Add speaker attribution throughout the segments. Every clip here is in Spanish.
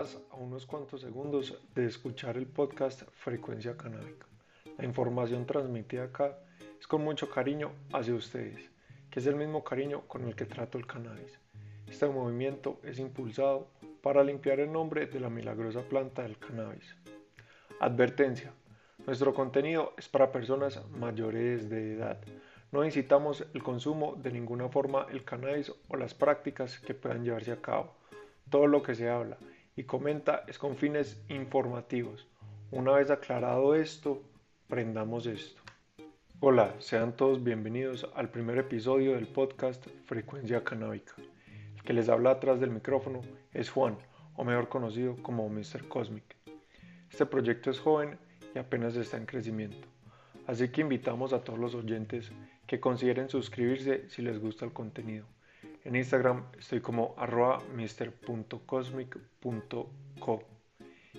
Speaker 1: Estás a unos cuantos segundos de escuchar el podcast Frecuencia Canábica. La información transmitida acá es con mucho cariño hacia ustedes, que es el mismo cariño con el que trato el cannabis. Este movimiento es impulsado para limpiar el nombre de la milagrosa planta del cannabis. Advertencia. Nuestro contenido es para personas mayores de edad. No incitamos el consumo de ninguna forma el cannabis o las prácticas que puedan llevarse a cabo. Todo lo que se habla y comenta es con fines informativos. Una vez aclarado esto, prendamos esto. Hola, sean todos bienvenidos al primer episodio del podcast Frecuencia Canábica. El que les habla atrás del micrófono es Juan, o mejor conocido como Mr. Cosmic. Este proyecto es joven y apenas está en crecimiento, así que invitamos a todos los oyentes que consideren suscribirse si les gusta el contenido. En Instagram estoy como mister.cosmic.co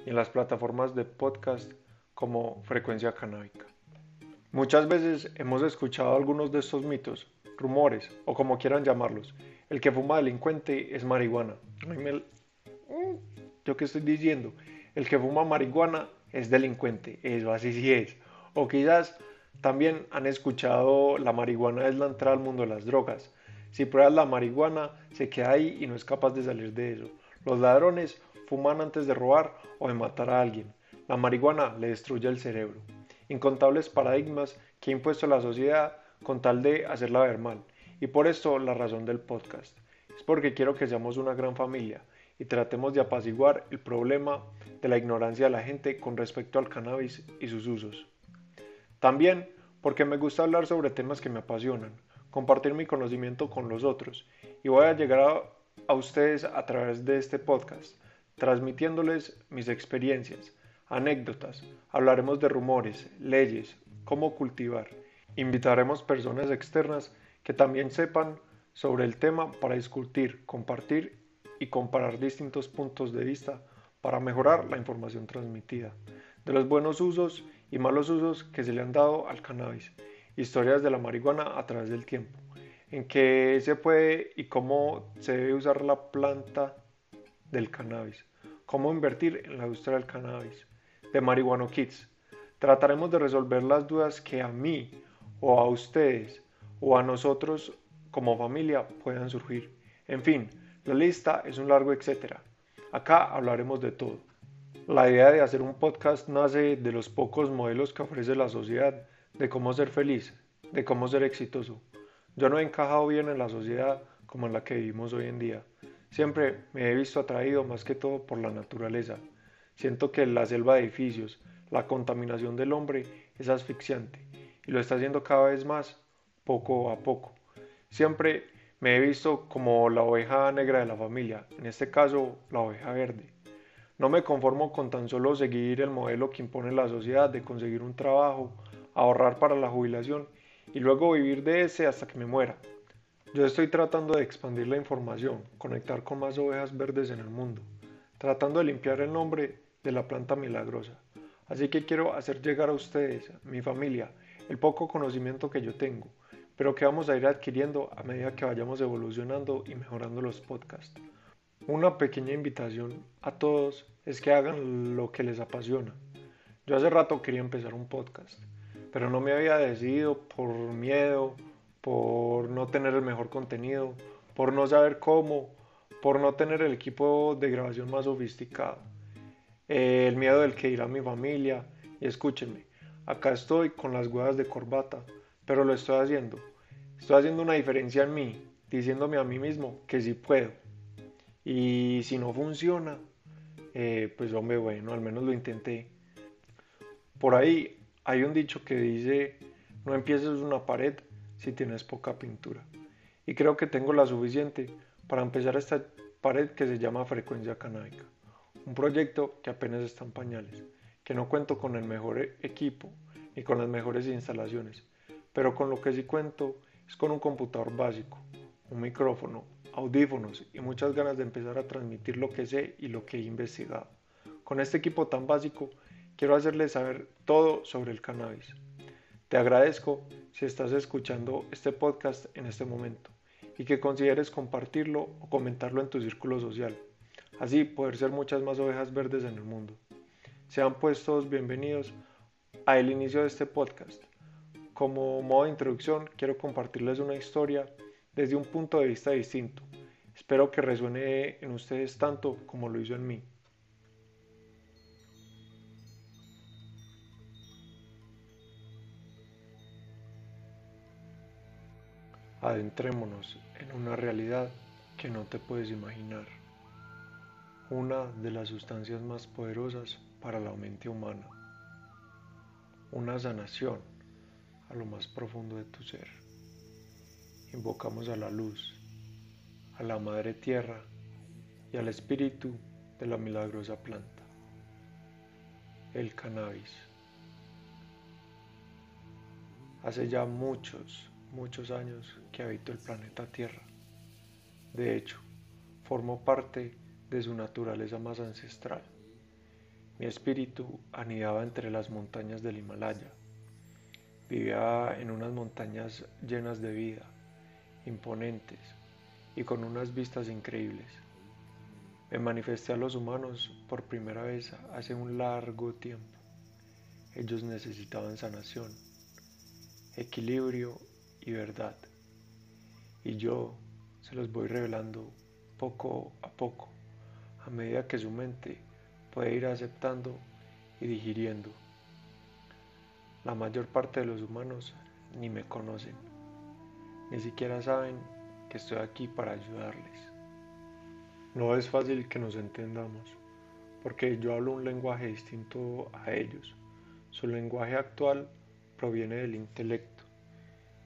Speaker 1: y en las plataformas de podcast como Frecuencia Canábica. Muchas veces hemos escuchado algunos de estos mitos, rumores o como quieran llamarlos. El que fuma delincuente es marihuana. Mm, ¿Yo qué estoy diciendo? El que fuma marihuana es delincuente. Eso así sí es. O quizás también han escuchado la marihuana es la entrada al mundo de las drogas. Si pruebas la marihuana, se queda ahí y no es capaz de salir de eso. Los ladrones fuman antes de robar o de matar a alguien. La marihuana le destruye el cerebro. Incontables paradigmas que ha impuesto la sociedad con tal de hacerla ver mal. Y por esto la razón del podcast. Es porque quiero que seamos una gran familia y tratemos de apaciguar el problema de la ignorancia de la gente con respecto al cannabis y sus usos. También porque me gusta hablar sobre temas que me apasionan, compartir mi conocimiento con los otros. Y voy a llegar a, ustedes a través de este podcast, transmitiéndoles mis experiencias, anécdotas, hablaremos de rumores, leyes, cómo cultivar. Invitaremos personas externas que también sepan sobre el tema para discutir, compartir y comparar distintos puntos de vista para mejorar la información transmitida, de los buenos usos y malos usos que se le han dado al cannabis historias de la marihuana a través del tiempo, en qué se puede y cómo se debe usar la planta del cannabis, cómo invertir en la industria del cannabis, de Marihuana Kids. Trataremos de resolver las dudas que a mí o a ustedes o a nosotros como familia puedan surgir. En fin, la lista es un largo etcétera. Acá hablaremos de todo. La idea de hacer un podcast nace de los pocos modelos que ofrece la sociedad de cómo ser feliz, de cómo ser exitoso. Yo no he encajado bien en la sociedad como en la que vivimos hoy en día. Siempre me he visto atraído más que todo por la naturaleza. Siento que la selva de edificios, la contaminación del hombre es asfixiante y lo está haciendo cada vez más, poco a poco. Siempre me he visto como la oveja negra de la familia, en este caso la oveja verde. No me conformo con tan solo seguir el modelo que impone la sociedad de conseguir un trabajo, ahorrar para la jubilación y luego vivir de ese hasta que me muera. Yo estoy tratando de expandir la información, conectar con más ovejas verdes en el mundo, tratando de limpiar el nombre de la planta milagrosa. Así que quiero hacer llegar a ustedes, mi familia, el poco conocimiento que yo tengo, pero que vamos a ir adquiriendo a medida que vayamos evolucionando y mejorando los podcasts. Una pequeña invitación a todos es que hagan lo que les apasiona. Yo hace rato quería empezar un podcast pero no me había decidido por miedo, por no tener el mejor contenido, por no saber cómo, por no tener el equipo de grabación más sofisticado, el miedo del que irá mi familia. Y escúchenme, acá estoy con las huevas de corbata, pero lo estoy haciendo. Estoy haciendo una diferencia en mí, diciéndome a mí mismo que sí puedo. Y si no funciona, eh, pues hombre, bueno, al menos lo intenté. Por ahí hay un dicho que dice, no empieces una pared si tienes poca pintura. Y creo que tengo la suficiente para empezar esta pared que se llama Frecuencia Canábica. Un proyecto que apenas está en pañales, que no cuento con el mejor equipo ni con las mejores instalaciones, pero con lo que sí cuento es con un computador básico, un micrófono, audífonos y muchas ganas de empezar a transmitir lo que sé y lo que he investigado. Con este equipo tan básico quiero hacerles saber todo sobre el cannabis. Te agradezco si estás escuchando este podcast en este momento y que consideres compartirlo o comentarlo en tu círculo social. Así poder ser muchas más ovejas verdes en el mundo. Sean pues todos bienvenidos a el inicio de este podcast. Como modo de introducción quiero compartirles una historia desde un punto de vista distinto. Espero que resuene en ustedes tanto como lo hizo en mí. Adentrémonos en una realidad que no te puedes imaginar. Una de las sustancias más poderosas para la mente humana. Una sanación a lo más profundo de tu ser. Invocamos a la luz, a la madre tierra y al espíritu de la milagrosa planta, el cannabis. Hace ya muchos, muchos años que habito el planeta Tierra. De hecho, formo parte de su naturaleza más ancestral. Mi espíritu anidaba entre las montañas del Himalaya. Vivía en unas montañas llenas de vida, imponentes y con unas vistas increíbles. Me manifesté a los humanos por primera vez hace un largo tiempo. Ellos necesitaban sanación, equilibrio y verdad. Y yo se los voy revelando poco a poco, a medida que su mente puede ir aceptando y digiriendo. La mayor parte de los humanos ni me conocen, ni siquiera saben que estoy aquí para ayudarles. No es fácil que nos entendamos, porque yo hablo un lenguaje distinto a ellos. Su lenguaje actual proviene del intelecto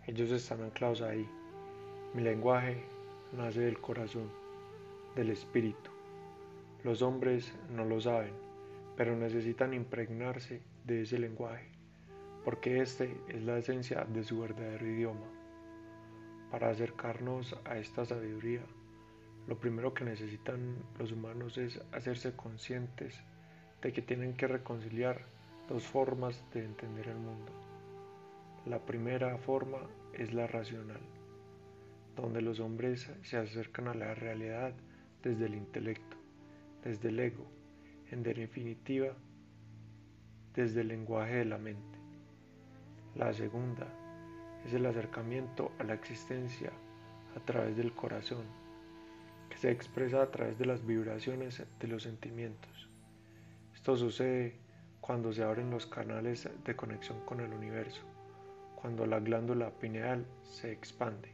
Speaker 1: ellos están anclados ahí. Mi lenguaje nace del corazón, del espíritu. Los hombres no lo saben, pero necesitan impregnarse de ese lenguaje, porque este es la esencia de su verdadero idioma. Para acercarnos a esta sabiduría, lo primero que necesitan los humanos es hacerse conscientes de que tienen que reconciliar dos formas de entender el mundo la primera forma es la racional, donde los hombres se acercan a la realidad desde el intelecto, desde el ego, en definitiva, desde el lenguaje de la mente. La segunda es el acercamiento a la existencia a través del corazón, que se expresa a través de las vibraciones de los sentimientos. Esto sucede cuando se abren los canales de conexión con el universo cuando la glándula pineal se expande.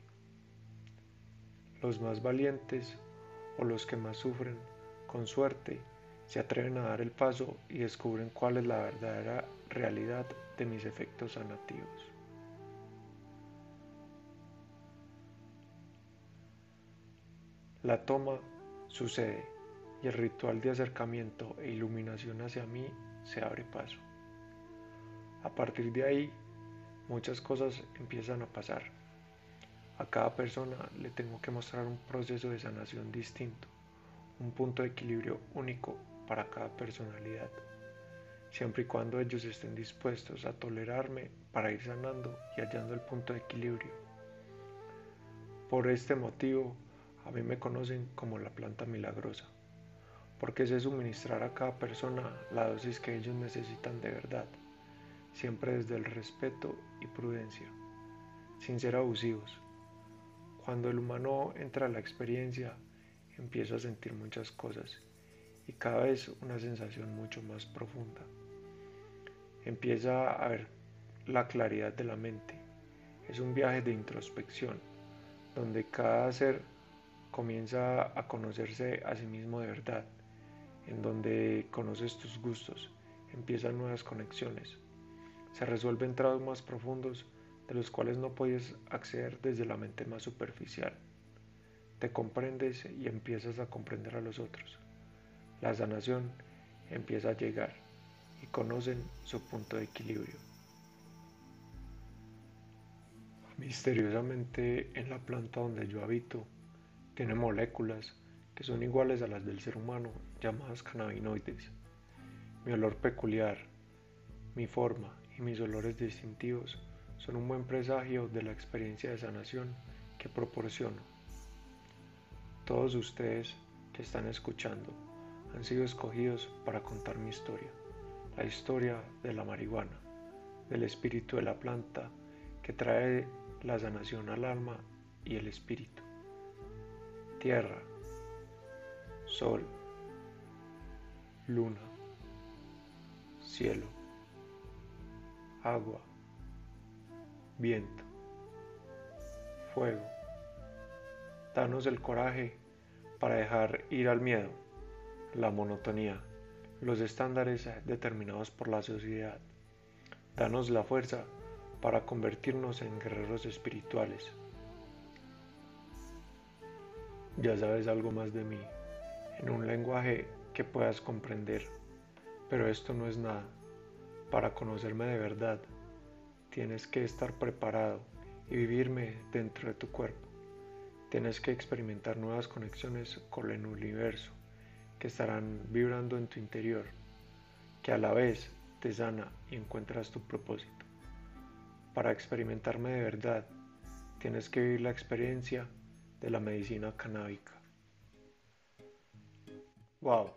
Speaker 1: Los más valientes o los que más sufren, con suerte, se atreven a dar el paso y descubren cuál es la verdadera realidad de mis efectos sanativos. La toma sucede y el ritual de acercamiento e iluminación hacia mí se abre paso. A partir de ahí muchas cosas empiezan a pasar. A cada persona le tengo que mostrar un proceso de sanación distinto, un punto de equilibrio único para cada personalidad, siempre y cuando ellos estén dispuestos a tolerarme para ir sanando y hallando el punto de equilibrio. Por este motivo, a mí me conocen como la planta milagrosa, porque sé suministrar a cada persona la dosis que ellos necesitan de verdad siempre desde el respeto y prudencia, sin ser abusivos. Cuando el humano entra a la experiencia, empieza a sentir muchas cosas y cada vez una sensación mucho más profunda. Empieza a ver la claridad de la mente. Es un viaje de introspección, donde cada ser comienza a conocerse a sí mismo de verdad, en donde conoces tus gustos, empiezan nuevas conexiones, se resuelven traumas profundos de los cuales no puedes acceder desde la mente más superficial. Te comprendes y empiezas a comprender a los otros. La sanación empieza a llegar y conocen su punto de equilibrio. Misteriosamente en la planta donde yo habito tiene moléculas que son iguales a las del ser humano llamadas cannabinoides. Mi olor peculiar, mi forma mis olores distintivos son un buen presagio de la experiencia de sanación que proporciono. Todos ustedes que están escuchando han sido escogidos para contar mi historia, la historia de la marihuana, del espíritu de la planta que trae la sanación al alma y el espíritu. Tierra, sol, luna, cielo, agua, viento, fuego. Danos el coraje para dejar ir al miedo, la monotonía, los estándares determinados por la sociedad. Danos la fuerza para convertirnos en guerreros espirituales. Ya sabes algo más de mí, en un lenguaje que puedas comprender, pero esto no es nada. Para conocerme de verdad, tienes que estar preparado y vivirme dentro de tu cuerpo. Tienes que experimentar nuevas conexiones con el universo que estarán vibrando en tu interior, que a la vez te sana y encuentras tu propósito. Para experimentarme de verdad, tienes que vivir la experiencia de la medicina canábica. Wow,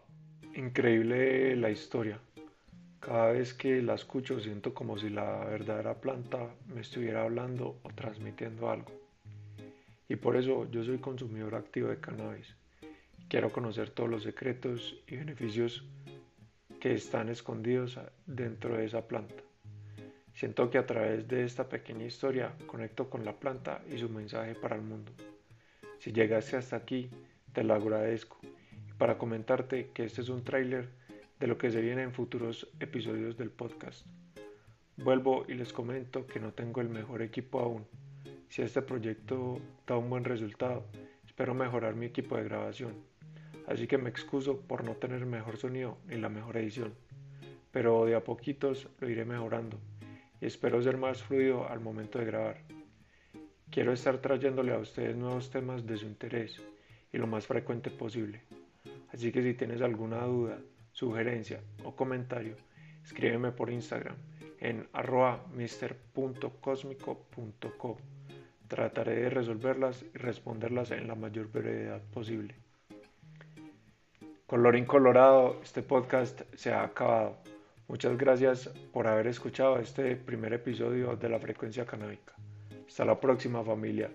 Speaker 1: increíble la historia. Cada vez que la escucho siento como si la verdadera planta me estuviera hablando o transmitiendo algo. Y por eso yo soy consumidor activo de cannabis. Quiero conocer todos los secretos y beneficios que están escondidos dentro de esa planta. Siento que a través de esta pequeña historia conecto con la planta y su mensaje para el mundo. Si llegaste hasta aquí, te lo agradezco. Y para comentarte que este es un tráiler de lo que se viene en futuros episodios del podcast. Vuelvo y les comento que no tengo el mejor equipo aún si este proyecto da un buen resultado, espero mejorar mi equipo de grabación. Así que me excuso por no tener mejor sonido ni la mejor edición. Pero de a poquitos lo iré mejorando y espero ser más fluido al momento de grabar. Quiero estar trayéndole a ustedes nuevos temas de su interés y lo más frecuente posible. Así que si tienes alguna duda, sugerencia o comentario, escríbeme por Instagram en arroba. Trataré de resolverlas y responderlas en la mayor brevedad posible. Colorín colorado, este podcast se ha acabado. Muchas gracias por haber escuchado este primer episodio de la frecuencia canábica. Hasta la próxima familia.